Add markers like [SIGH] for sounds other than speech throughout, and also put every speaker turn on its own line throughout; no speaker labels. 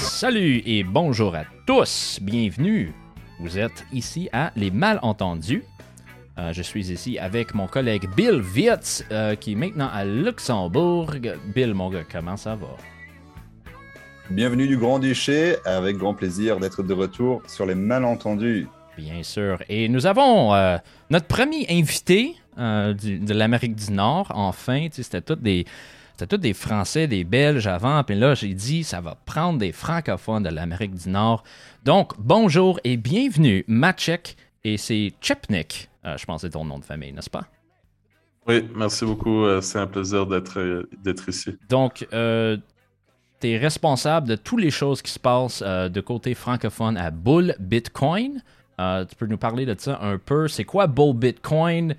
Salut et bonjour à tous, bienvenue. Vous êtes ici à Les Malentendus. Euh, je suis ici avec mon collègue Bill Wietz, euh, qui est maintenant à Luxembourg. Bill, mon gars, comment ça va?
Bienvenue du Grand-Duché, avec grand plaisir d'être de retour sur Les Malentendus.
Bien sûr. Et nous avons euh, notre premier invité de l'Amérique du Nord, enfin. C'était tous des c'était tous des Français, des Belges avant. Puis là, j'ai dit, ça va prendre des francophones de l'Amérique du Nord. Donc, bonjour et bienvenue, Maciek. Et c'est Chepnik, euh, je pense que c'est ton nom de famille, n'est-ce pas?
Oui, merci beaucoup. Euh, c'est un plaisir d'être, euh, d'être ici.
Donc, tu es responsable de toutes les choses qui se passent de côté francophone à Bull Bitcoin. Tu peux nous parler de ça un peu? C'est quoi Bull Bitcoin?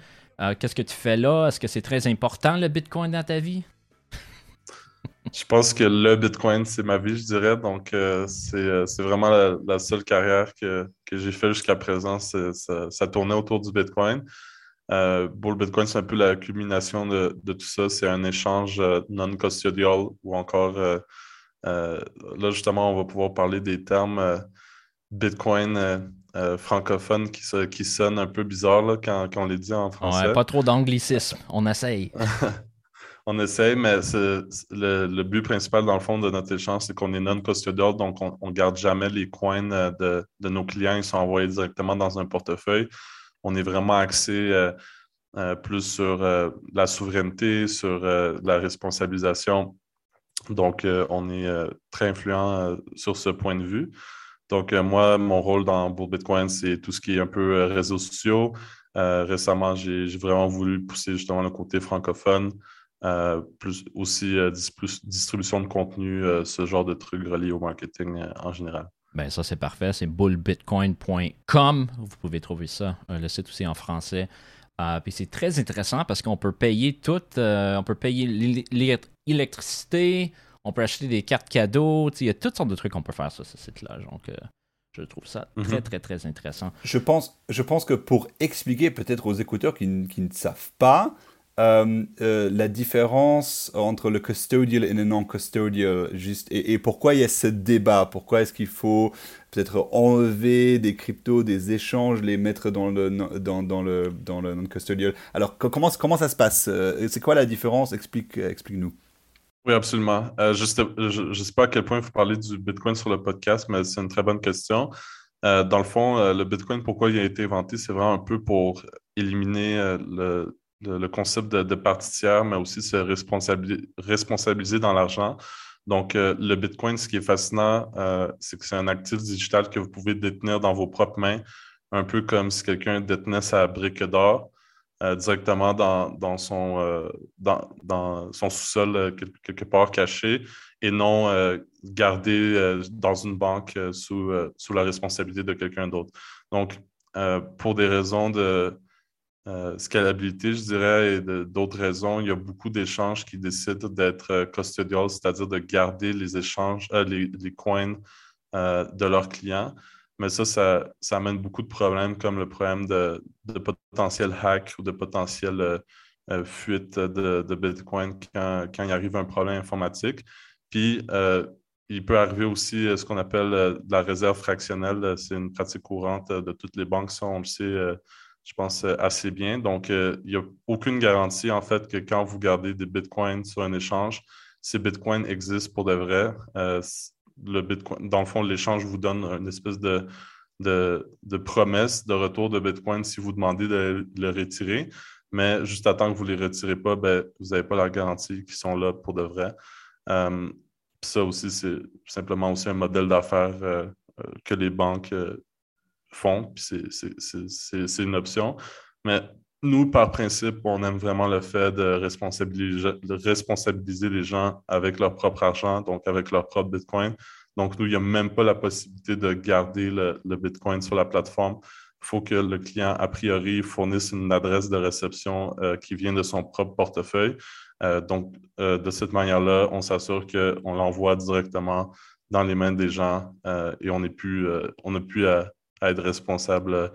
qu'est-ce que tu fais là? Est-ce que c'est très important le Bitcoin dans ta vie? [LAUGHS]
Je pense que le Bitcoin, c'est ma vie, je dirais. Donc, euh, euh, c'est vraiment la, seule carrière que, j'ai fait jusqu'à présent. Ça, tournait autour du Bitcoin. Euh, le Bitcoin, c'est un peu la culmination de, tout ça. C'est un échange non-custodial ou encore, là, justement, on va pouvoir parler des termes Bitcoin francophones qui, qui sonnent un peu bizarres quand, quand, on les dit en français.
Ouais, pas trop d'anglicisme. On essaye. [LAUGHS]
On essaie, mais le, but principal, dans le fond, de notre échange, c'est qu'on est non-custodial, donc on ne garde jamais les coins euh, de, nos clients. Ils sont envoyés directement dans un portefeuille. On est vraiment axé euh, euh, plus sur la souveraineté, sur la responsabilisation. Donc, on est très influent sur ce point de vue. Donc, moi, mon rôle dans Bull Bitcoin, c'est tout ce qui est un peu réseaux sociaux. récemment, j'ai vraiment voulu pousser justement le côté francophone. Euh, plus aussi euh, plus distribution de contenu, euh, ce genre de trucs reliés au marketing en général.
Ben ça c'est parfait, c'est bullbitcoin.com. Vous pouvez trouver ça, le site aussi en français. puis c'est très intéressant parce qu'on peut payer tout, on peut payer l'électricité, on peut acheter des cartes cadeaux, il y a toutes sortes de trucs qu'on peut faire sur ce site-là. Donc je trouve ça très, mhm. très, très intéressant.
Je pense, je pense que pour expliquer peut-être aux écouteurs qui, qui, ne savent pas, euh, euh, la différence entre le custodial et le non-custodial, juste, et, pourquoi il y a ce débat? Pourquoi est-ce qu'il faut peut-être enlever des cryptos, des échanges, les mettre dans le, dans, dans le, dans le non-custodial? Alors, comment, comment ça se passe? Euh, C'est quoi la différence? Explique, explique-nous.
Oui, absolument. je ne sais pas à quel point il faut parler du Bitcoin sur le podcast, mais c'est une très bonne question. dans le fond, le Bitcoin, pourquoi il a été inventé, c'est vraiment un peu pour éliminer le, le, concept de, partie tiers, mais aussi se responsabiliser, dans l'argent. Donc, euh, le Bitcoin, ce qui est fascinant, euh, c'est que c'est un actif digital que vous pouvez détenir dans vos propres mains, un peu comme si quelqu'un détenait sa brique d'or euh, directement dans, son, dans, son sous-sol quelque, part caché et non gardé dans une banque sous, sous la responsabilité de quelqu'un d'autre. Donc, pour des raisons de, euh, scalabilité, je dirais, et d'autres raisons, il y a beaucoup d'échanges qui décident d'être euh, custodial, c'est-à-dire de garder les échanges, euh, les, coins de leurs clients. Mais ça, ça, amène beaucoup de problèmes, comme le problème de, potentiel hack ou de potentiel fuite de, Bitcoin quand, quand, il arrive un problème informatique. Puis, il peut arriver aussi ce qu'on appelle la réserve fractionnelle. C'est une pratique courante de toutes les banques, ça, on le sait je pense, euh, assez bien. Donc, euh, il n'y a aucune garantie, en fait, que quand vous gardez des bitcoins sur un échange, ces bitcoins existent pour de vrai. Euh, le bitcoin, dans le fond, l'échange vous donne une espèce de, de, promesse de retour de bitcoin si vous demandez de le retirer. Mais juste à temps que vous ne les retirez pas, ben, vous n'avez pas la garantie qu'ils sont là pour de vrai. ça aussi, c'est simplement aussi un modèle d'affaires que les banques font, c'est une option. Mais nous, par principe, on aime vraiment le fait de responsabiliser, de responsabiliser les gens avec leur propre argent, donc avec leur propre Bitcoin. Donc, nous, il n'y a même pas la possibilité de garder le, Bitcoin sur la plateforme. Il faut que le client, a priori, fournisse une adresse de réception euh, qui vient de son propre portefeuille. Euh, donc, euh, de cette manière-là, on s'assure qu'on l'envoie directement dans les mains des gens et on n'a plus, on plus à, à être responsable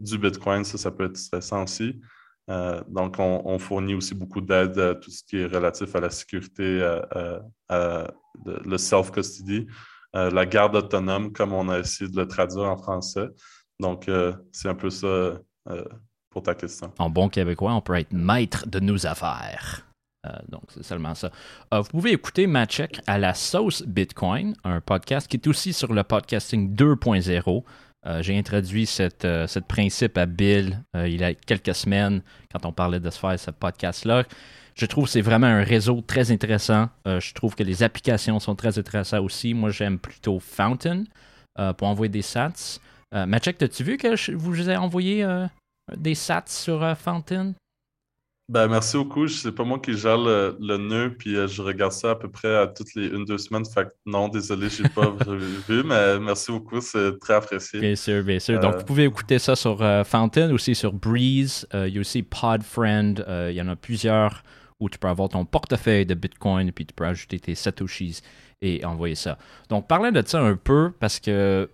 du Bitcoin, ça, ça peut être stressant aussi. donc, on, fournit aussi beaucoup d'aide à tout ce qui est relatif à la sécurité, à, le self-custody, la garde autonome, comme on a essayé de le traduire en français. Donc, c'est un peu ça pour ta question.
En bon québécois, on peut être maître de nos affaires. Euh, donc, c'est seulement ça. Euh, vous pouvez écouter ma check à la sauce Bitcoin, un podcast qui est aussi sur le podcasting 2.0. Euh, j'ai introduit cette, ce principe à Bill il y a quelques semaines quand on parlait de se faire ce podcast-là. Je trouve que c'est vraiment un réseau très intéressant. je trouve que les applications sont très intéressantes aussi. Moi, j'aime plutôt Fountain pour envoyer des sats. Machek, as-tu vu que je vous ai envoyé des sats sur Fountain?
Ben, merci beaucoup. C'est pas moi qui gère le, nœud, puis euh, je regarde ça à peu près à toutes les une, deux semaines. Fait que non, désolé, je n'ai pas [LAUGHS] vu, mais merci beaucoup, c'est très apprécié.
Bien sûr, bien sûr. Donc, euh, vous pouvez écouter ça sur euh, Fountain, aussi sur Breeze. il y a aussi Podfriend. il y en a plusieurs où tu peux avoir ton portefeuille de Bitcoin, puis tu peux ajouter tes Satoshis et envoyer ça. Donc, parlons de ça un peu, parce que,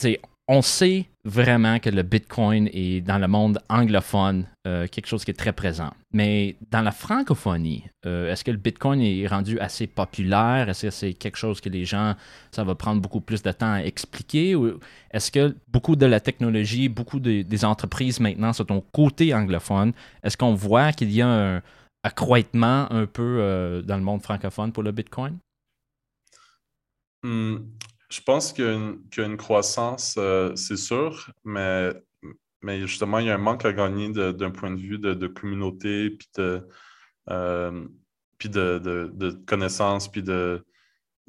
tu on sait vraiment que le Bitcoin est dans le monde anglophone euh, quelque chose qui est très présent. Mais dans la francophonie, euh, est-ce que le Bitcoin est rendu assez populaire? Est-ce que c'est quelque chose que les gens, ça va prendre beaucoup plus de temps à expliquer? Est-ce que beaucoup de la technologie, beaucoup des entreprises maintenant sont au côté anglophone? Est-ce qu'on voit qu'il y a un accroissement un peu euh, dans le monde francophone pour le Bitcoin?
Hmm, je pense qu'il y, a une croissance, euh, c'est sûr, mais, mais justement, il y a un manque à gagner d'un point de vue de, communauté, puis de, euh, puis de, connaissances, puis de,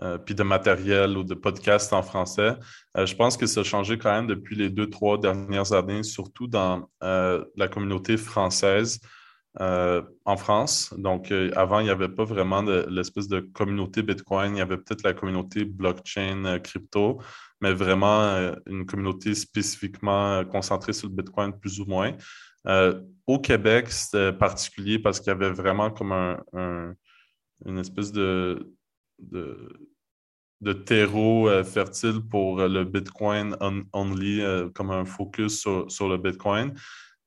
euh, puis de matériel ou de podcast en français. je pense que ça a changé quand même depuis les deux, trois dernières années, surtout dans la communauté française. Euh, en France. Donc, euh, avant, il n'y avait pas vraiment l'espèce de communauté Bitcoin. Il y avait peut-être la communauté blockchain euh, crypto, mais vraiment une communauté spécifiquement concentrée sur le Bitcoin, plus ou moins. au Québec, c'était particulier parce qu'il y avait vraiment comme un, une espèce de, de, terreau fertile pour le Bitcoin only, comme un focus sur, sur le Bitcoin.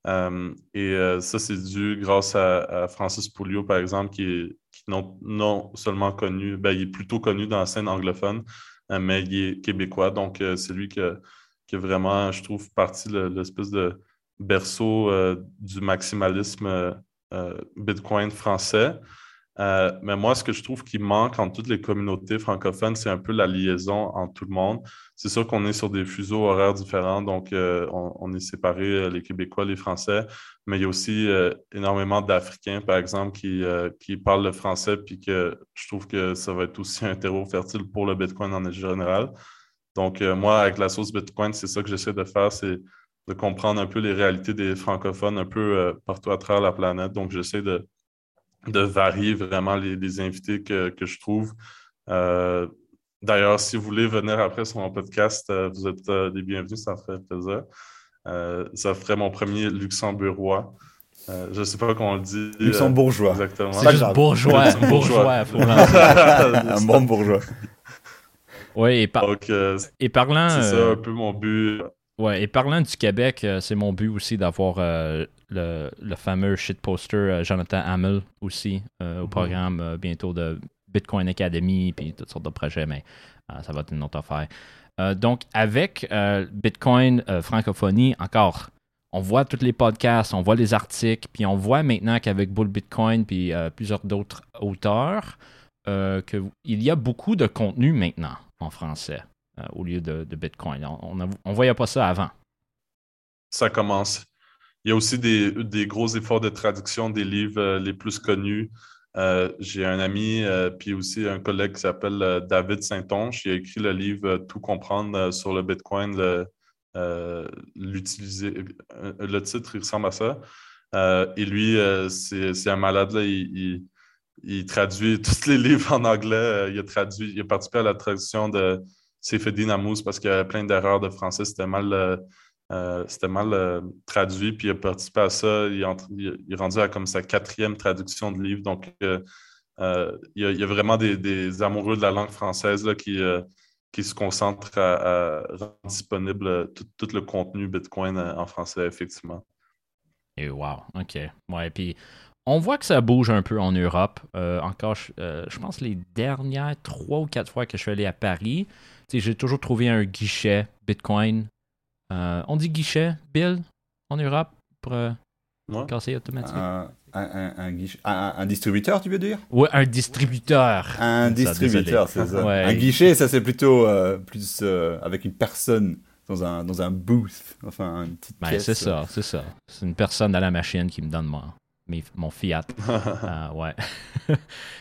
Euh, et euh, ça, c'est dû grâce à, Francis Pouliot, par exemple, qui est non, seulement connu, ben, il est plutôt connu dans la scène anglophone, euh, mais il est québécois. Donc, c'est lui qui a, vraiment, je trouve, parti l'espèce de berceau du maximalisme Bitcoin français. Euh, mais moi, ce que je trouve qui manque en toutes les communautés francophones, c'est un peu la liaison entre tout le monde. C'est sûr qu'on est sur des fuseaux horaires différents, donc euh, on, est séparés, euh, les Québécois, les Français, mais il y a aussi énormément d'Africains, par exemple, qui, qui parlent le français, puis que je trouve que ça va être aussi [LAUGHS] un terreau fertile pour le Bitcoin en général. Donc, moi, avec la sauce Bitcoin, c'est ça que j'essaie de faire, c'est de comprendre un peu les réalités des francophones un peu partout à travers la planète. Donc, j'essaie de de varier vraiment les, invités que, je trouve. Euh, d'ailleurs, si vous voulez venir après sur mon podcast, euh, vous êtes euh, les bienvenus, ça me ferait plaisir. ça ferait mon premier luxembourgeois. je ne sais pas comment on le dit.
Luxembourgeois.
exactement. C'est juste bourgeois. bourgeois. [LAUGHS]
un bon bourgeois.
Oui, et, et parlant.
C'est ça un peu mon but.
Ouais, et parlant du Québec, c'est mon but aussi d'avoir le, le, fameux shitposter euh, Jonathan Hamill aussi euh, au mhm. programme euh, bientôt de Bitcoin Academy puis toutes sortes de projets, mais ça va être une autre affaire. donc, avec Bitcoin francophonie, encore, on voit tous les podcasts, on voit les articles, puis on voit maintenant qu'avec Bull Bitcoin puis plusieurs d'autres auteurs, qu'il y a beaucoup de contenu maintenant en français au lieu de, Bitcoin. On ne voyait pas ça avant.
Ça commence. Il y a aussi des, gros efforts de traduction des livres euh, les plus connus. Euh, j'ai un ami, euh, puis aussi un collègue qui s'appelle David Saint-Onge. Il a écrit le livre Tout comprendre sur le Bitcoin. l'utiliser, le titre, il ressemble à ça. et lui, c'est, un malade. Là. Il, traduit [LAUGHS] tous les livres en anglais. il, a traduit, il a participé à la traduction de Seyfedin Amous parce qu'il y avait plein d'erreurs de français. C'était mal euh, c'était mal euh, traduit, puis il a participé à ça. Il, est rendu à comme sa quatrième traduction de livre. Donc, euh, il y, a, vraiment des, amoureux de la langue française là, qui, qui se concentre à, rendre disponible tout, le contenu Bitcoin en français, effectivement.
Et wow, OK. Ouais, puis on voit que ça bouge un peu en Europe. Euh, encore, euh, je pense les dernières trois ou quatre fois que je suis allé à Paris, j'ai toujours trouvé un guichet Bitcoin. Euh, on dit guichet, Bill, en Europe, pour casser automatique.
Un, distributeur, tu veux dire?
Oui, un distributeur.
Un distributeur, c'est ça. Un guichet, ça c'est plutôt plus avec une personne dans un, dans un booth, enfin une petite
ben, C'est ça, c'est ça. C'est une personne à la machine qui me donne mon Fiat. [LAUGHS] Euh, ouais. [LAUGHS]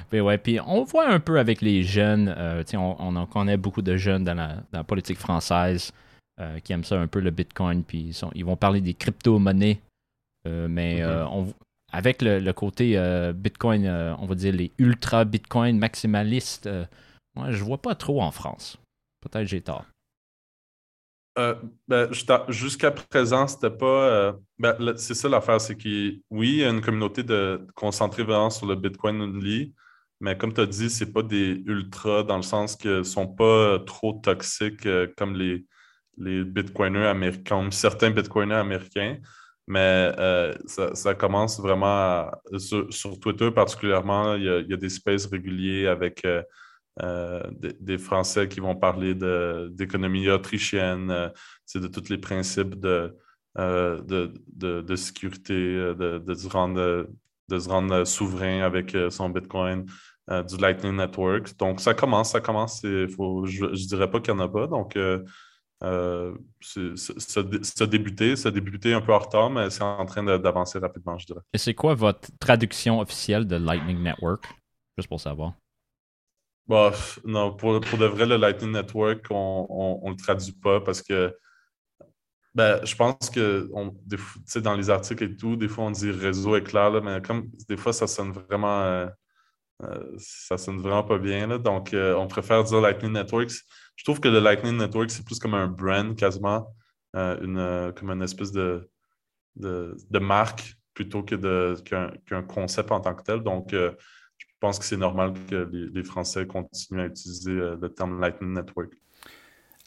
puis, ouais. Puis on voit un peu avec les jeunes, euh, on, on, connaît beaucoup de jeunes dans la, politique française euh, qui aiment ça un peu le Bitcoin, puis ils, sont, ils vont parler des crypto-monnaies. mais on, avec le, côté Bitcoin, on va dire les ultra Bitcoin maximalistes, moi je vois pas trop en France. Peut-être j'ai tort.
Euh, ben, jusqu'à présent, c'était pas. Euh, ben, c'est ça l'affaire, c'est que oui, il y a une communauté de concentrée vraiment sur le Bitcoin only, mais comme tu as dit, c'est pas des ultras dans le sens qu'ils ne sont pas trop toxiques euh, comme les, les Bitcoiners américains, certains Bitcoiners américains. Mais ça, commence vraiment sur, Twitter particulièrement, il y, a, il y, a, des spaces réguliers avec euh, des, Français qui vont parler d'économie autrichienne, euh, de tous les principes de, euh, de, sécurité, de, se rendre, de souverain avec son Bitcoin, du Lightning Network. Donc, ça commence, ça commence. Faut, je ne dirais pas qu'il n'y en a pas. Donc, ça a débuté, ça a débuté un peu en retard, mais c'est en train d'avancer rapidement, je dirais.
Et c'est quoi votre traduction officielle de Lightning Network? Juste pour savoir.
Bah, non, pour, pour de vrai, le Lightning Network, on ne le traduit pas parce que ben, je pense que dans les articles et tout, des fois on dit réseau éclair, mais comme des fois ça sonne vraiment euh, euh, ça sonne vraiment pas bien. Là, donc euh, on préfère dire Lightning Network. Je trouve que le Lightning Network, c'est plus comme un brand quasiment, une, comme une espèce de, de, de marque plutôt que qu'un concept en tant que tel. Donc pense que c'est normal que les, Français continuent à utiliser euh, le terme Lightning Network.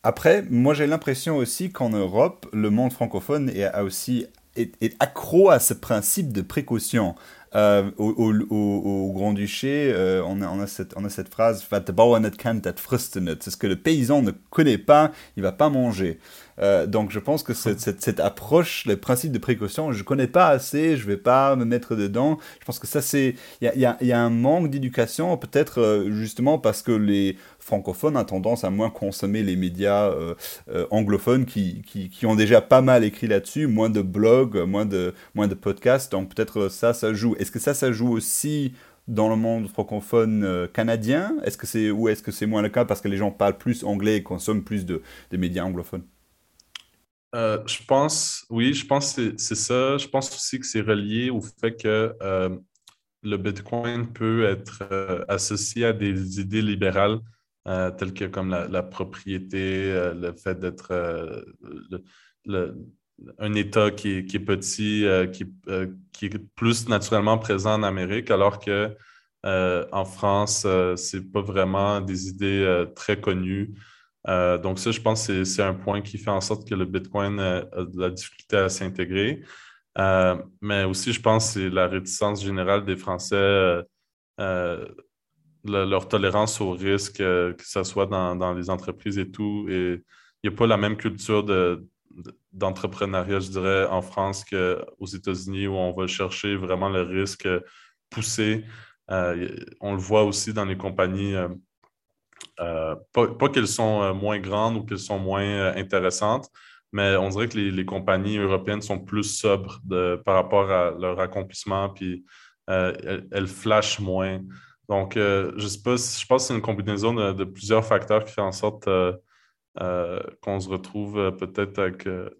Après, moi j'ai l'impression aussi qu'en Europe, le monde francophone est, aussi est, accro à ce principe de précaution. Euh, au, Grand-Duché, euh, on, a, on, a cette, on a cette phrase C'est ce que le paysan ne connaît pas, il va pas manger. Euh, donc je pense que cette, cette, approche, le principe de précaution, je ne connais pas assez, je ne vais pas me mettre dedans. Je pense que ça, c'est. Il y a, y a, un manque d'éducation, peut-être justement parce que les francophones ont tendance à moins consommer les médias anglophones qui, qui, qui, ont déjà pas mal écrit là-dessus, moins de blogs, moins de, moins de podcasts. Donc peut-être ça, ça joue. Est-ce que ça, ça joue aussi dans le monde francophone euh, canadien? Est-ce que c'est ou est-ce que c'est moins le cas parce que les gens parlent plus anglais et consomment plus de, médias anglophones?
Euh, je pense, oui, je pense que c'est ça. Je pense aussi que c'est relié au fait que euh, le Bitcoin peut être associé à des idées libérales telles que comme la, propriété, le fait d'être un État qui est, petit, euh, euh, qui, est plus naturellement présent en Amérique, alors que euh, en France, ce n'est pas vraiment des idées très connues. Donc ça, je pense que c'est un point qui fait en sorte que le Bitcoin a de la difficulté à s'intégrer. mais aussi, je pense que c'est la réticence générale des Français, leur tolérance au risque, que ce soit dans, les entreprises et tout. Et il n'y a pas la même culture de, d'entrepreneuriat, je dirais, en France qu'aux États-Unis, où on va chercher vraiment le risque poussé. Euh, on le voit aussi dans les compagnies, euh, euh, pas, qu'elles sont moins grandes ou qu'elles sont moins intéressantes, mais on dirait que les, compagnies européennes sont plus sobres par rapport à leur accomplissement, puis elles, flashent moins. Donc, je sais pas, je pense que c'est une combinaison de, plusieurs facteurs qui fait en sorte euh, qu'on se retrouve euh, peut-être avec euh,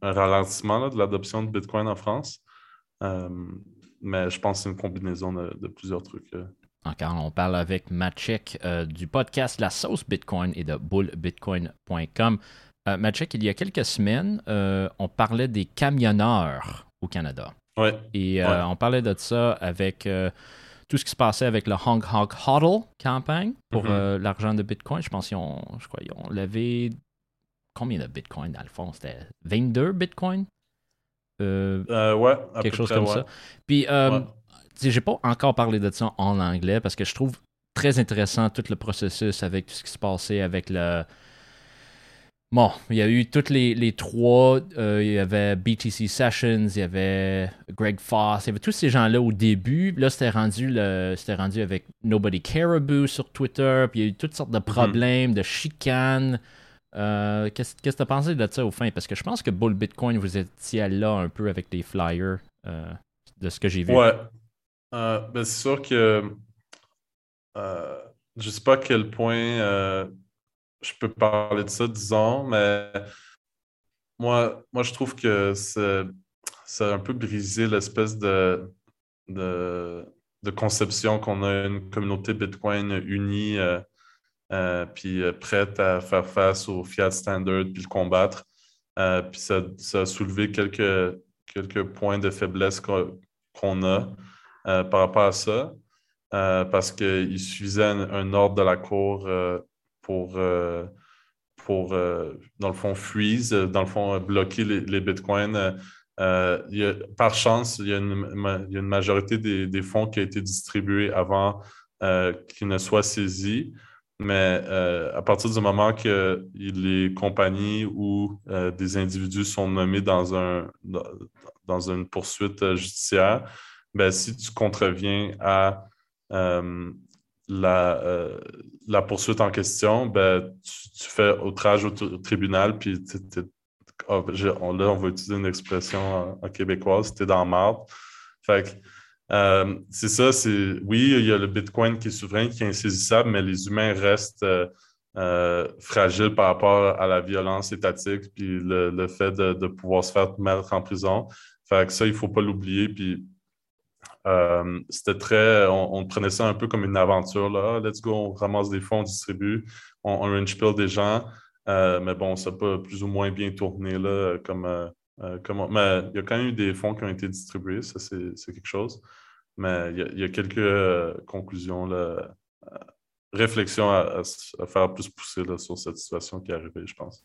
un ralentissement de l'adoption de Bitcoin en France. mais je pense que c'est une combinaison de, plusieurs trucs.
Encore, on parle avec Matchek du podcast La Sauce Bitcoin et de bullbitcoin.com. Euh, il y a quelques semaines, on parlait des camionneurs au Canada.
Ouais.
Et on parlait de ça avec tout ce qui se passait avec le Hong Kong HODL campagne pour
Mhm.
euh, l'argent de Bitcoin. Je pense qu'ils ont, je crois, ils ont levé combien de Bitcoin dans le fond? C'était 22 Bitcoin? Euh,
Euh, ouais, à
Quelque
peu
chose
près,
comme
ouais.
ça. Puis, euh,
Ouais.
J'ai pas encore parlé de ça en anglais parce que je trouve très intéressant tout le processus avec tout ce qui se passait avec le. Bon, il y a eu toutes les, les trois. euh, il y avait BTC Sessions, il y avait Greg Foss, il y avait tous ces gens-là au début. Là, c'était rendu, le, rendu avec Nobody Caribou sur Twitter. Puis il y a eu toutes sortes de problèmes, de chicanes. Euh, qu'est-ce, qu'est-ce que tu as pensé de ça au fin? Parce que je pense que Bull Bitcoin, vous étiez là un peu avec les flyers euh, de ce que j'ai vu.
Ouais. Euh, ben, c'est sûr que euh, je sais pas à quel point euh, je peux parler de ça, disons, mais moi, moi je trouve que ça a un peu brisé l'espèce de, de, conception qu'on a une communauté Bitcoin unie puis prête à faire face au fiat standard puis le combattre. Puis ça, a soulevé quelques, quelques points de faiblesse qu'on a euh, par rapport à ça, euh, parce qu'il suffisait un, un ordre de la Cour euh, pour, pour dans le fond, freeze, dans le fond, bloquer les, bitcoins. Par chance, il y a une, majorité des, fonds qui a été distribués avant qu'ils ne soient saisis. Mais à partir du moment que les compagnies ou des individus sont nommés dans, un, dans, une poursuite judiciaire, ben, si tu contreviens à euh, la, euh, la poursuite en question, ben, tu, fais outrage au, tribunal, puis je- on- là, on va utiliser une expression en, en québécoise, tu es dans marde. Fait que, euh, c'est ça, c'est oui, il y a le Bitcoin qui est souverain, qui est insaisissable, mais les humains restent euh, euh, fragiles par rapport à la violence étatique, puis le, le fait de, de pouvoir se faire mettre en prison. Fait que ça, il ne faut pas l'oublier. Puis euh, c'était très. On, prenait ça un peu comme une aventure. Là. Let's go, on ramasse des fonds, on distribue, on, on range pill des gens. Euh, mais bon, ça peut plus ou moins bien tourner là, comme, euh, comme on- Mais il y a quand même eu des fonds qui ont été distribués, ça c'est quelque chose. Mais il y a, quelques conclusions, là, réflexions à, à faire plus pousser là, sur cette situation qui est arrivée, je pense.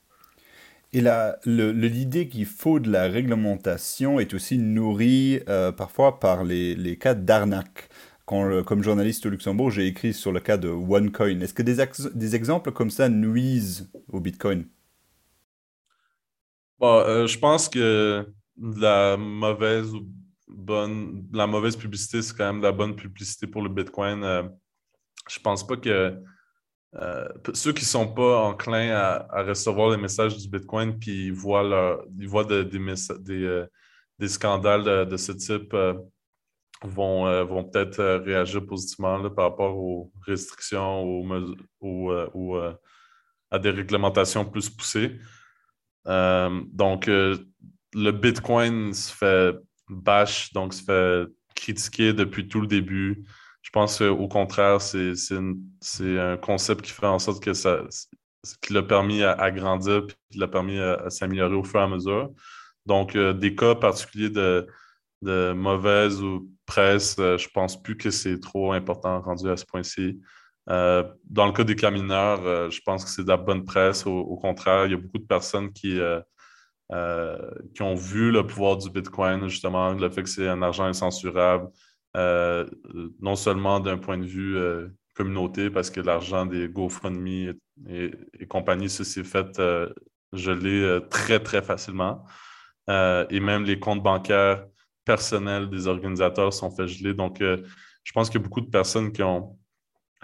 Et l'idée qu'il faut de la réglementation est aussi nourrie euh, parfois par les, cas d'arnaque. Comme journaliste au Luxembourg, j'ai écrit sur le cas de OneCoin. Est-ce que des, ex- des exemples comme ça nuisent au Bitcoin?
Bon, euh, je pense que la mauvaise la mauvaise publicité, c'est quand même la bonne publicité pour le Bitcoin. Euh, je pense pas que euh, ceux qui sont pas enclins à, recevoir les messages du Bitcoin puis ils voient euh, des scandales de, ce type euh, vont, peut-être réagir positivement par rapport aux restrictions aux à des réglementations plus poussées. Donc, le Bitcoin se fait bash, donc se fait critiquer depuis tout le début. Je pense qu'au contraire, c'est un concept qui fait en sorte que ça qui l'a permis à, à grandir puis qui l'a permis à, s'améliorer au fur et à mesure. Donc, euh, des cas particuliers de, mauvaise ou presse, euh, je pense plus que c'est trop important rendu à ce point-ci. Euh, dans le cas des camionneurs, euh, je pense que c'est de la bonne presse. Au, contraire, il y a beaucoup de personnes qui, qui ont vu le pouvoir du Bitcoin, justement, le fait que c'est un argent incensurable, euh, non seulement d'un point de vue euh, communauté, parce que l'argent des GoFundMe et, compagnie, ça s'est fait euh, geler euh, très, très facilement. Euh, et même les comptes bancaires personnels des organisateurs sont faits geler. Donc, euh, je pense qu'il y a beaucoup de personnes qui ont,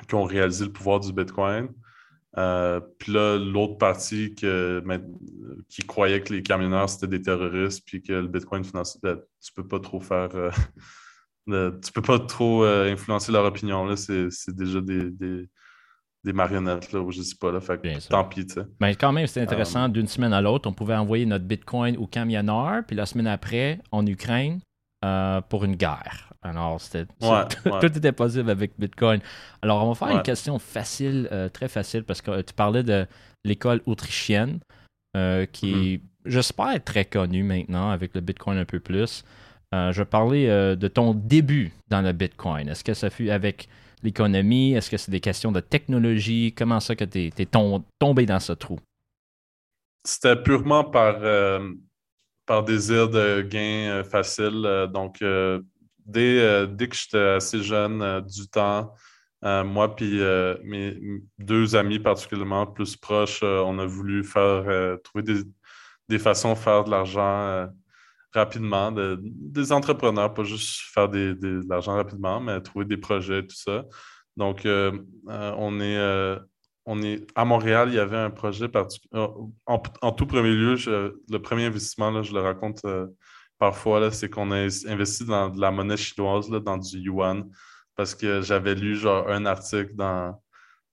qui ont réalisé le pouvoir du Bitcoin. Euh, puis là, l'autre partie qui croyait que les camionneurs, c'était des terroristes, puis que le Bitcoin financier, ben, tu peux pas trop faire... euh, le- tu peux pas trop euh, influencer leur opinion. Là. C'est, c'est déjà des, des, des marionnettes, là, ou je sais pas. Là. Fait que tant pis.
Mais quand même, c'était intéressant. D'une semaine à l'autre, on pouvait envoyer notre Bitcoin au camionneur, puis la semaine après, en Ukraine, euh, pour une guerre. Alors, c'était,
Ouais, [LAUGHS]
tout,
ouais.
tout était possible avec Bitcoin. Alors, on va faire
Ouais.
une question facile, euh, très facile, parce que euh, tu parlais de l'école autrichienne, euh, qui,
Mm-hmm.
j'espère, est très connue maintenant avec le Bitcoin un peu plus. Je vais parler de ton début dans le Bitcoin. Est-ce que ça fut avec l'économie? Est-ce que c'est des questions de technologie? Comment ça que tu es, tombé dans ce trou?
C'était purement par, par désir de gain facile. donc, dès, dès que j'étais assez jeune, du temps, euh, moi puis euh, mes deux amis particulièrement plus proches, euh, on a voulu faire trouver des, façons de faire de l'argent rapidement, des entrepreneurs, pas juste faire de l'argent rapidement, mais trouver des projets, tout ça. Donc, on est on est à Montréal, il y avait un projet particulier. En, tout premier lieu, le premier investissement, là, je le raconte parfois, c'est qu'on a investi dans de la monnaie chinoise, là, dans du yuan parce que j'avais lu genre un article dans,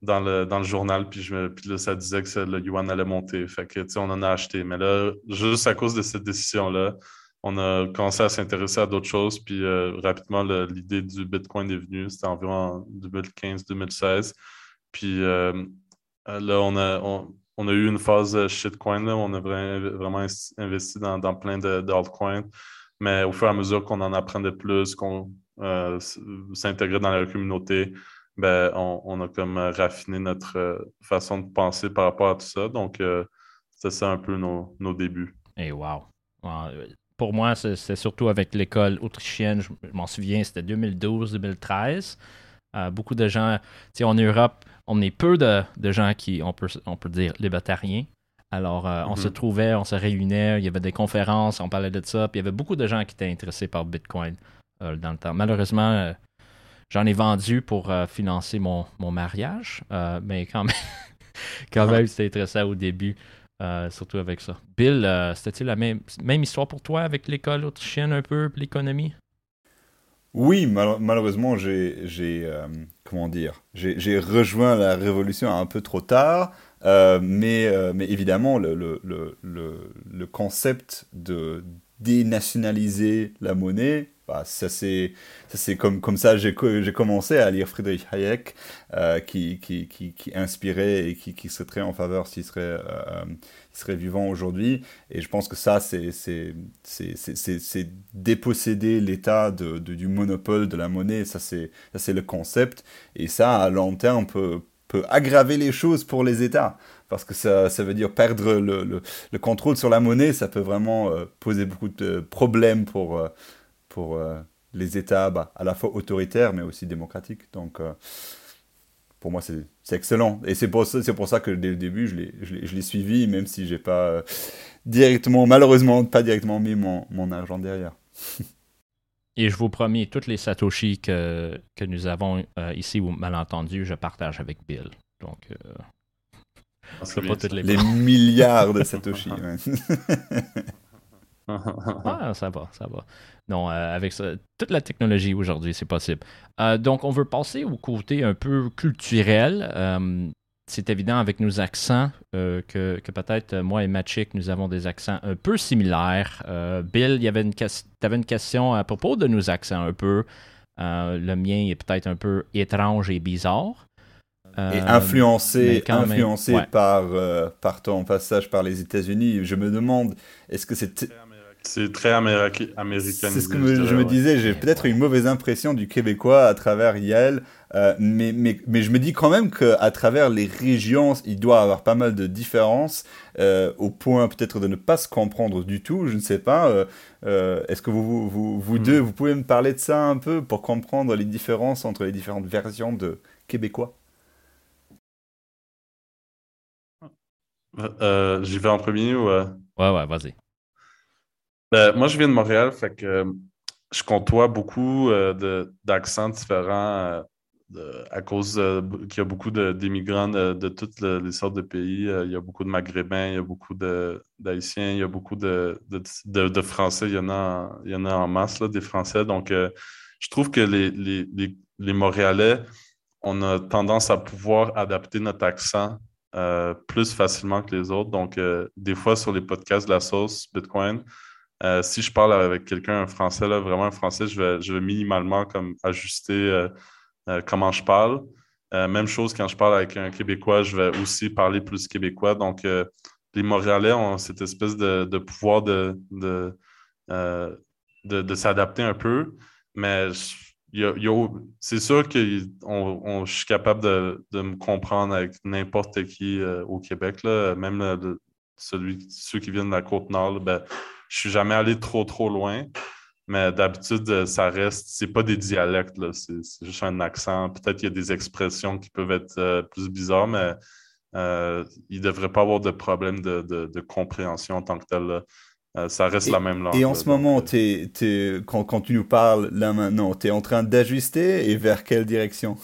dans, le, dans le journal, puis, je, là, ça disait que le yuan allait monter. Fait que, on en a acheté. Mais là, juste à cause de cette décision-là, on a commencé à s'intéresser à d'autres choses, puis euh, rapidement, l'idée du Bitcoin est venue. C'était environ en 2015-2016. Puis euh, là, on a, on, a eu une phase shitcoin, là, on a vraiment investi dans, plein d'altcoins. Mais au fur et à mesure qu'on en apprenait plus, qu'on euh, s'intégrer dans la communauté, ben, on, a comme raffiné notre euh, façon de penser par rapport à tout ça. Donc, euh, c'est ça un peu nos, débuts.
Et wow. Pour moi, c'est surtout avec l'école autrichienne. Je, m'en souviens, c'était 2012-2013. beaucoup de gens, en Europe, on est peu de, gens qui, on peut, on peut dire, libertariens. Alors, on se mm-hmm. trouvait, on se réunait, il y avait des conférences, on parlait de ça, puis il y avait beaucoup de gens qui étaient intéressés par Bitcoin. Euh, dans le temps. Malheureusement, euh, j'en ai vendu pour euh, financer mon, mariage, mais quand même, [LAUGHS] quand même, c'était intéressant au début. Surtout avec ça. Bill, c'était-il la même, histoire pour toi avec l'école autrichienne un peu, l'économie?
Oui, malheureusement, j'ai, comment dire, j'ai rejoint la révolution un peu trop tard, mais, mais évidemment, le, le, le, le, concept de dénationaliser la monnaie bah, ça c'est comme, comme ça j'ai commencé à lire Friedrich Hayek euh, qui, qui, qui, inspirait et qui, qui serait en faveur s'il serait, euh, serait vivant aujourd'hui. Et je pense que ça c'est déposséder l'État de, du monopole de la monnaie. Ça c'est le concept. Et ça à long terme peut, peut aggraver les choses pour les États. Parce que ça, ça veut dire perdre le, le, le, contrôle sur la monnaie. Ça peut vraiment euh, poser beaucoup de problèmes pour pour euh, les États bah, à la fois autoritaires mais aussi démocratiques. Donc euh, pour moi c'est excellent. Et c'est pour, pour ça que dès le début je l'ai suivi même si j'ai pas euh, directement, malheureusement pas directement mis mon, mon argent derrière. [LAUGHS]
Et je vous promets, toutes les Satoshi que, que nous avons ici, ou malentendu, je partage avec Bill. Donc,
ah, pas toutes les, les [LAUGHS] milliards de Satoshi. [LAUGHS] [LAUGHS]
ah, ça va, ça va. Non, euh, avec toute la technologie aujourd'hui, c'est possible. Euh, donc, on veut passer au côté un peu culturel. Euh, c'est évident avec nos accents que, que peut-être moi et Machik, nous avons des accents un peu similaires. Bill, il y avait une, tu avais une question à propos de nos accents un peu. le mien est peut-être un peu étrange et bizarre.
et influencé, influencé par, par ton passage par les États-Unis. Je me demande, est-ce que c'est
c'est très américain.
C'est ce que je, me disais, j'ai peut-être une mauvaise impression du Québécois à travers Yale, euh, mais, mais, mais, je me dis quand même qu'à travers les régions, il doit y avoir pas mal de différences, euh, au point peut-être de ne pas se comprendre du tout, je ne sais pas. Euh, est-ce que vous, vous, vous, hmm. deux, vous pouvez me parler de ça un peu pour comprendre les différences entre les différentes versions de Québécois?
J'y vais en premier ou... Ouais,
ouais, vas-y.
Ben, moi, je viens de Montréal, fait que euh, je côtoie beaucoup euh, d'accents différents euh, à cause qu'il y a beaucoup d'immigrants de, toutes les sortes de pays. il y a beaucoup de Maghrébins, il y a beaucoup d'Haïtiens, il y a beaucoup de, Français. Il y en a, il y en a en masse, là, des Français. Donc, je trouve que les, les, les, Montréalais, on a tendance à pouvoir adapter notre accent plus facilement que les autres. Donc, des fois, sur les podcasts de la sauce Bitcoin, euh, si je parle avec quelqu'un, un français, là, vraiment un français, je vais, minimalement comme ajuster euh, euh, comment je parle. même chose quand je parle avec un Québécois, je vais aussi parler plus québécois. Donc, les Montréalais ont cette espèce de, pouvoir de, de, s'adapter un peu. Mais c'est sûr que je suis capable de, me comprendre avec n'importe qui au Québec, là, même celui, ceux qui viennent de la Côte-Nord. Ben, je suis jamais allé trop, trop loin. Mais d'habitude, ça reste, c'est pas des dialectes, c'est juste un accent. Peut-être qu'il y a des expressions qui peuvent être euh, plus bizarres, mais euh, il ne devrait pas avoir de problème de, compréhension en tant que tel. Euh, ça reste la même langue.
Et en ce moment, quand, tu nous parles là maintenant, tu es en train d'ajuster et vers quelle direction?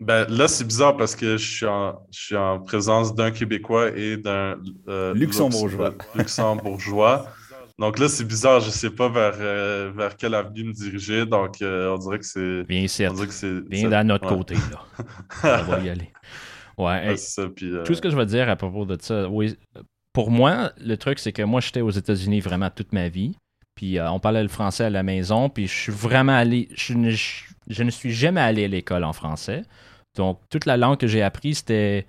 Ben, là, c'est bizarre parce que je suis en, je suis en présence d'un Québécois et d'un
Luxembourgeois.
Luxembourgeois. Donc là, c'est bizarre, je ne sais pas vers, euh, vers quelle avenue me diriger. Donc, euh, on dirait que c'est.
Bien c'est. Bien dans notre côté, là. on va y aller. Ouais. [LAUGHS]
Euh,
tout ce que je veux dire à propos de ça, oui. Pour moi, le truc, c'est que moi, j'étais aux États-Unis vraiment toute ma vie. Puis on parlait le français à la maison. Puis je suis vraiment allé. Je ne, je ne suis jamais allé à l'école en français. Donc, toute la langue que j'ai apprise, c'était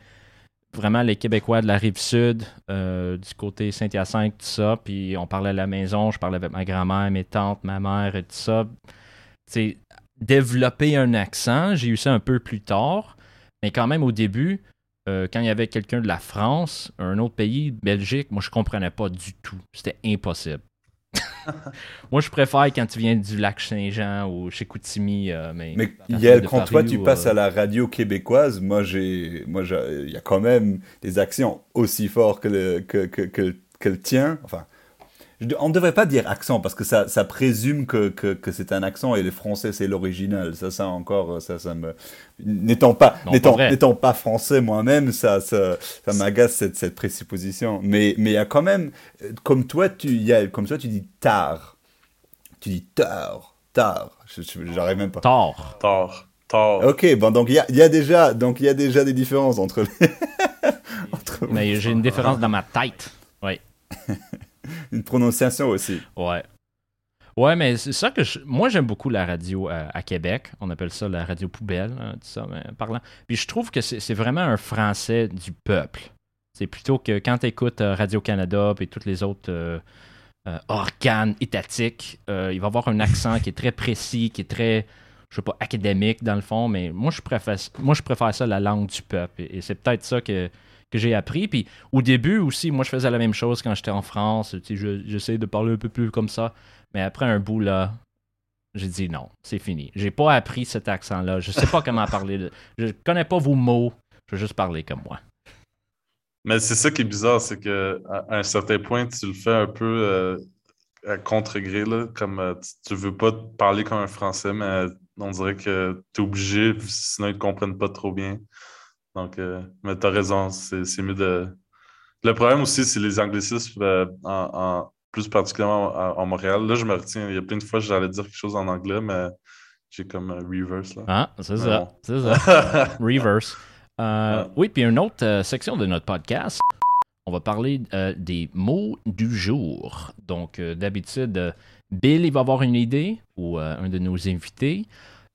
vraiment les Québécois de la rive sud, euh, du côté Saint-Hyacinthe, tout ça. Puis on parlait à la maison, je parlais avec ma grand-mère, mes tantes, ma mère et tout ça. C'est développer un accent, j'ai eu ça un peu plus tard. Mais quand même, au début, euh, quand il y avait quelqu'un de la France, un autre pays, Belgique, moi je comprenais pas du tout. C'était impossible. Moi, je préfère quand tu viens du lac Saint-Jean ou chez Koutimi. Euh, mais
mais quand toi, tu passes à la radio québécoise, moi, j'ai, moi, il y a quand même des accents aussi forts que le, que, que, que, que le tien. Enfin, on ne devrait pas dire accent parce que ça, ça présume que, que, c'est un accent et le français c'est l'original. Ça, ça encore, ça, ça me. N'étant pas, n'étant, pas français moi-même, ça, ça, ça m'agace cette, cette présupposition. Mais, mais il y a quand même, comme toi, tu, y a, comme toi, tu dis tard. Tu dis tard, tard. J'arrive même pas.
Tard.
Tard. Tard.
Ok, bon, donc il y a, y a, déjà, donc il y a déjà des différences entre les. [LAUGHS]
entre mais j'ai une différence dans ma tête. Oui. [LAUGHS] [LAUGHS]
une prononciation aussi.
Ouais. Ouais, mais c'est ça que moi j'aime beaucoup la radio à, Québec. On appelle ça la radio poubelle, hein, ça, parlant. Puis je trouve que c'est vraiment un français du peuple. C'est plutôt que quand tu écoutes euh, Radio-Canada et toutes les autres euh, euh, organes étatiques, il va avoir un accent qui est très précis, qui est très, je sais pas, académique dans le fond, mais moi je préfère, moi, je préfère ça la langue du peuple. et c'est peut-être ça que que j'ai appris. Puis au début aussi, moi, je faisais la même chose quand j'étais en France. J'essayais de parler un peu plus comme ça. Mais après un bout, là, j'ai dit non, c'est fini. J'ai pas appris cet accent-là. Je sais pas comment parler. De... Je connais pas vos mots. Je veux juste parler comme moi.
Mais c'est ça qui est bizarre, c'est qu'à un certain point, tu le fais un peu euh, à contre-gré, comme euh, tu, veux pas parler comme un Français, mais on dirait que tu es obligé, sinon ils te comprennent pas trop bien. Donc, euh, mais tu as raison, c'est mieux de. Le problème aussi, c'est les anglicismes, euh, en, plus particulièrement en, Montréal. Là, je me retiens. Il y a plein de fois, j'allais dire quelque chose en anglais, mais j'ai comme un reverse. Là.
Ah, c'est ça. C'est ça. [LAUGHS] reverse. Euh, oui, puis une autre section de notre podcast, on va parler des mots du jour. Donc, d'habitude, Bill, il va avoir une idée, ou un de nos invités.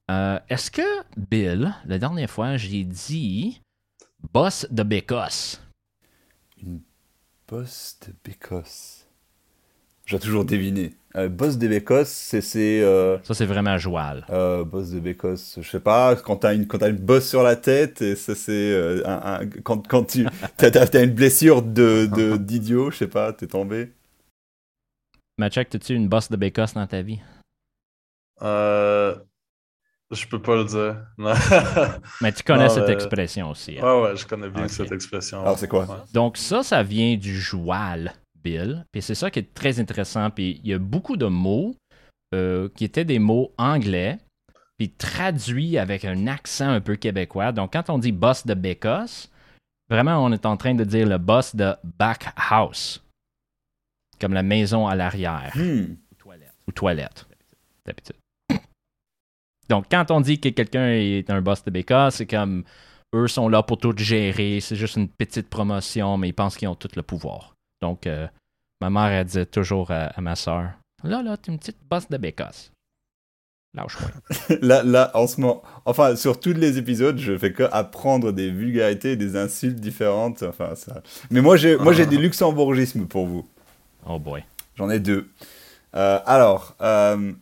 Est-ce que Bill, la dernière fois, j'ai dit Boss de Bécosse.
Une bosse de Bécosse. J'ai toujours deviné. Euh, boss de Bécosse, c'est. Euh,
ça, c'est vraiment joual.
Euh, boss de Bécosse, je sais pas, quand t'as une, as une bosse sur la tête, et ça, c'est. Euh, un, quand, quand tu [LAUGHS] as, une blessure d'idiot, de, d'idiot, je sais pas, t'es tombé.
Machek, t'as-tu une bosse de Bécosse dans ta vie?
Euh. Je peux pas le dire. [LAUGHS]
mais tu connais cette expression aussi.
Hein? Ouais, ouais, je connais bien cette expression.
Alors, c'est quoi?
Donc, ça, ça vient du joual, Bill. Puis c'est ça qui est très intéressant. Puis il y a beaucoup de mots euh, qui étaient des mots anglais, puis traduits avec un accent un peu québécois. Donc, quand on dit boss de Bécosse, vraiment, on est en train de dire le boss de back house. Comme la maison à l'arrière.
Hmm.
Ou toilette. Ou toilette, d'habitude. Donc, quand on dit que quelqu'un est un boss de BK, c'est comme eux sont là pour tout gérer, c'est juste une petite promotion, mais ils pensent qu'ils ont tout le pouvoir. Donc, euh, ma mère, elle disait toujours à, ma soeur Là, là, t'es une petite boss de bécasse. Lâche-moi. [LAUGHS]
là, là, en ce moment, enfin, sur tous les épisodes, je fais que apprendre des vulgarités et des insultes différentes. Enfin, ça. Mais moi, j'ai, moi, j'ai des luxembourgismes pour vous.
Oh boy.
J'en ai deux. Euh, alors, euh,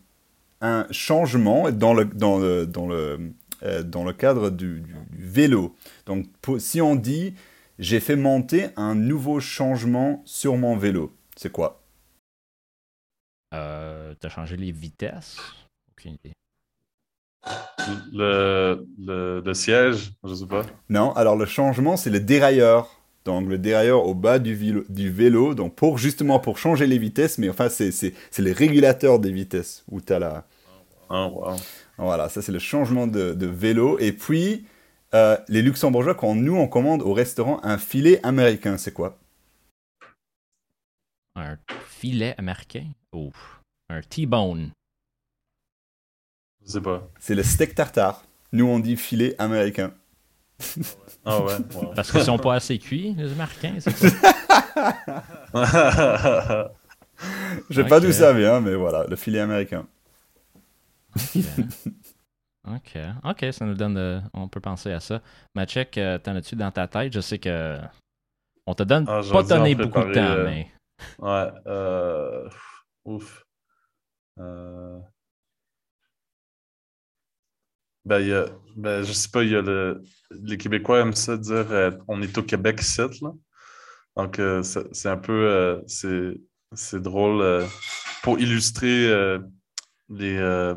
un changement dans le, dans le, dans le, euh, dans le cadre du, du- du vélo. Donc, pour- si on dit j'ai fait monter un nouveau changement sur mon vélo, c'est quoi?
Euh, T'as changé les vitesses? Aucune idée.
Le, le, le siège, je sais pas.
Non, alors le changement, c'est le dérailleur. Donc le dérailleur au bas du, vélo- du vélo, donc pour justement pour changer les vitesses, mais enfin c'est c'est- c'est les régulateurs des vitesses où tu as la...
Ah, wow.
Voilà, ça c'est le changement de, de vélo. Et puis, euh, les Luxembourgeois, quand nous on commande au restaurant un filet américain, c'est quoi?
Un filet américain? Oh. Un T-bone.
Je sais pas.
C'est le steak tartare. Nous on dit filet américain.
Ah ouais. wow. [LAUGHS]
Parce qu'ils sont pas assez cuits, les Américains, c'est ça? [LAUGHS]
J'ai
Ok.
pas d'où ça vient, mais voilà, le filet américain. [LAUGHS]
Ok. Ok, ça nous donne. de- On peut penser à ça. Machek, euh, t'en as-tu dans ta tête? Je sais que. On te donne
Ah,
pas donné beaucoup de temps,
euh,
mais.
Ouais. Euh... Ouf. Euh... Ben, il y a... ben, je sais pas, il y a le... les Québécois aiment ça dire euh, on est au Québec ici, là. Donc, euh, c'est c'est un peu. euh, c'est c'est drôle. euh, pour illustrer euh, les, euh,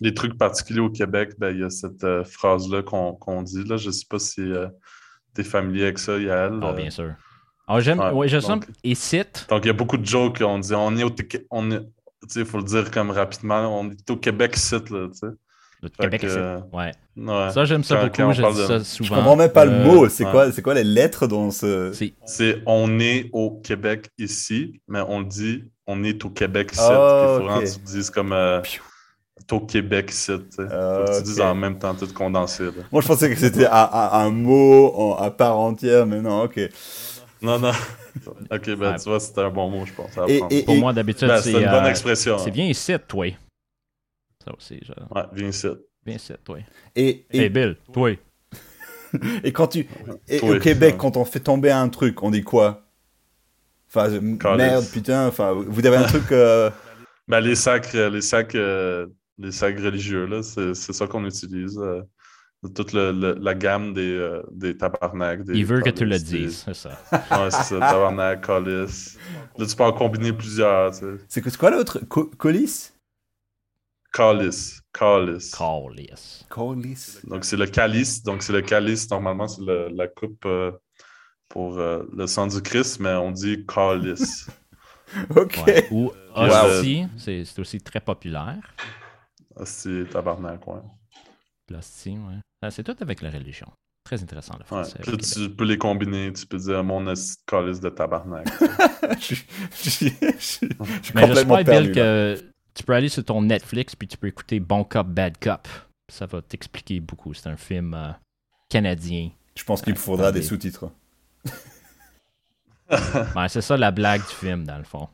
les trucs particuliers au Québec, ben, il y a cette euh, phrase-là qu'on qu'on dit. Là. Je sais pas si tu es familier avec ça, Yael.
Ah,
euh,
bien sûr. Ah, j'aime.
ouais,
Ouais, je
donc-.
Et cite.
donc, il y a beaucoup de jokes. On dit, on est au, on est, tu sais, il faut le dire comme rapidement, on est au Québec site, là, tu sais.
Le Québec
que, euh,
Ouais.
Ouais.
Ça, j'aime ça
Quand-
beaucoup.
quand
Je dis
de-
ça
Je
souvent.
comprends même pas le
Euh,
mot. C'est
ouais.
quoi, c'est quoi les lettres dans ce...
C'est
C'est on est au Québec ici, mais on le dit, on est au Québec ici.
Ah,
Il faut vraiment
ok.
que tu le dises comme euh, au Québec Faut que tu
ok.
dises en même temps, tout condensé, là.
Moi, je pensais que c'était un, mot en- à part entière, mais non, ok.
Non, non. [LAUGHS] ok, ben
Ouais.
tu vois, c'était un bon mot, je pense. à
Et-
apprendre.
et-
Pour moi, d'habitude,
Ben,
c'est.
c'est une bonne
euh,
expression.
C'est
hein.
viens ici, toi. Ça aussi, je...
Ouais, viens ici.
Viens ici, toi.
Et, et,
Hey, Bill, toi. [LAUGHS]
et quand tu... Et au Québec, quand on fait tomber un truc, on dit quoi? Enfin, euh, merde, putain, enfin, vous avez un truc... euh,
Ben, les sacs, euh, les sacs, euh, les sacs religieux, là, c'est c'est ça qu'on utilise. euh, toute le- le- la gamme des, euh, des tabarnak. Des
Il veut que tu le
des-
dises, c'est ça.
Ouais, c'est ça, tabarnak, calice. Là, tu peux en combiner plusieurs, tu sais.
C'est quoi- c'est quoi l'autre? Co- Colis
Calice, calice.
Callis.
Colis.
Donc, c'est le calice. Donc, c'est le calice, normalement, c'est le- la coupe euh, pour euh, le sang du Christ, mais on dit calice. [LAUGHS]
Ok.
Ouais. Ou
Wow.
hostie, c'est c'est aussi très populaire.
Ah, c'est tabarnak, ouais.
Ouais. Ah, C'est tout avec la religion. Très intéressant, le
ouais.
français.
Puis là,
Québec.
tu peux les combiner. Tu peux dire mon calice de tabarnak. [LAUGHS]
je, suis- je suis- je
Mais j'espère,
perdu.
Bill,
là.
que tu peux aller sur ton Netflix puis tu peux écouter Bon Cop, Bad Cop. Ça va t'expliquer beaucoup. C'est un film euh, canadien.
Je pense qu'il me faudra
Attendez.
des sous-titres. [LAUGHS]
Ben, c'est ça la blague du film, dans le fond.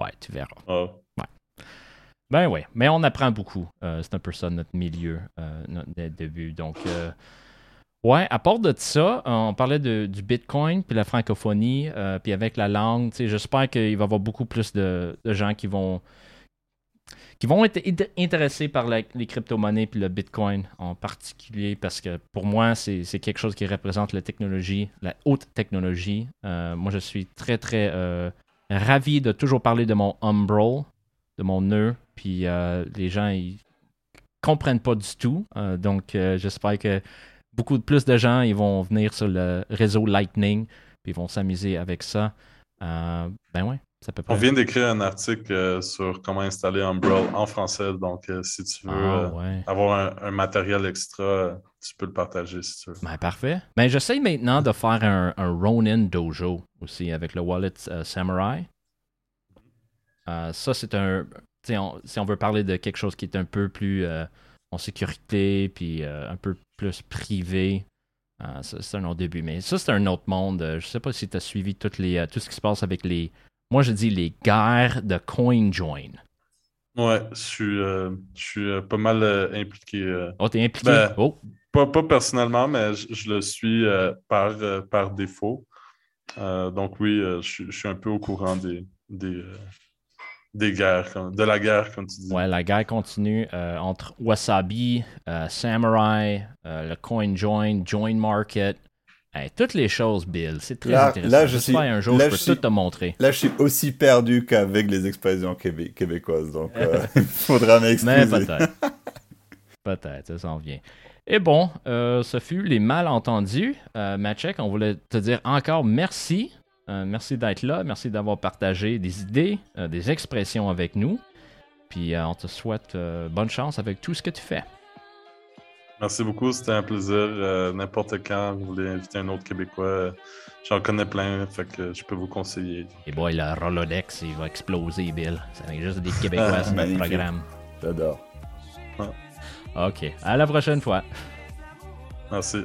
Ouais, tu verras.
Ah.
Ben oui, mais on apprend beaucoup. Euh, c'est un peu ça notre milieu, euh, notre dé- début. Donc, euh, ouais, à part de ça, on parlait de- du Bitcoin puis la francophonie, puis avec la langue. J'espère qu'il va y avoir beaucoup plus de, de gens qui vont qui vont être int- intéressés par la- les crypto-monnaies puis le Bitcoin en particulier parce que pour moi, c'est quelque chose qui représente la technologie, la haute technologie. Moi, je suis très, très ravi de toujours parler de mon Umbrel, de mon nœud, puis euh, les gens, ils comprennent pas du tout. Euh, donc, euh, j'espère que beaucoup de plus de gens, ils vont venir sur le réseau Lightning, puis ils vont s'amuser avec ça. Ben ouais, ça peut pas.
On vient d'écrire un article euh, sur comment installer Umbrel en français. Donc, euh, si tu veux
Ah,
euh, avoir un, un matériel extra, tu peux le partager si tu veux.
Ben, parfait. Ben, j'essaie maintenant de faire un, un Ronin Dojo aussi avec le Wallet Samurai. Ça, c'est un. On- si on veut parler de quelque chose qui est un peu plus euh, en sécurité, puis euh, un peu plus privé, euh, c'est un autre début. Mais ça, c'est un autre monde. Je sais pas si tu as suivi toutes les, tout ce qui se passe avec les. Moi, je dis les guerres de CoinJoin.
Ouais, je suis, je suis pas mal impliqué.
Oh, t'es impliqué?
Ben,
oh,
Pas, pas personnellement, mais je, je le suis par, par défaut. Donc oui, je, suis- je suis un peu au courant des, des, des guerres, comme- de la guerre, comme tu dis.
Ouais, la guerre continue euh, entre Wasabi, euh, Samurai, euh, le Coin Join, Join Market. Hey, toutes les choses, Bill. C'est très
Là-
intéressant.
là, je
J'espère
suis-
un jour,
là,
je peux
je suis-
tout te montrer.
Là, je suis aussi perdu qu'avec les expressions québé- québécoises, donc euh, [LAUGHS] [LAUGHS] il faudra
Mais
m'excuser.
peut-être. [LAUGHS] peut-être, ça s'en vient. Et bon, euh, ce fut les malentendus. Euh, Matchek, on voulait te dire encore merci. Euh, merci d'être là. Merci d'avoir partagé des idées, euh, des expressions avec nous. Puis euh, on te souhaite euh, bonne chance avec tout ce que tu fais.
Merci beaucoup, c'était un plaisir. Euh, N'importe quand, vous voulez inviter un autre Québécois, j'en connais plein, fait que je peux vous conseiller.
Et boy, le Rolodex, il va exploser, Bill. Ça va juste des Québécois [LAUGHS] sur notre programme.
J'adore.
OK. À la prochaine fois.
Merci.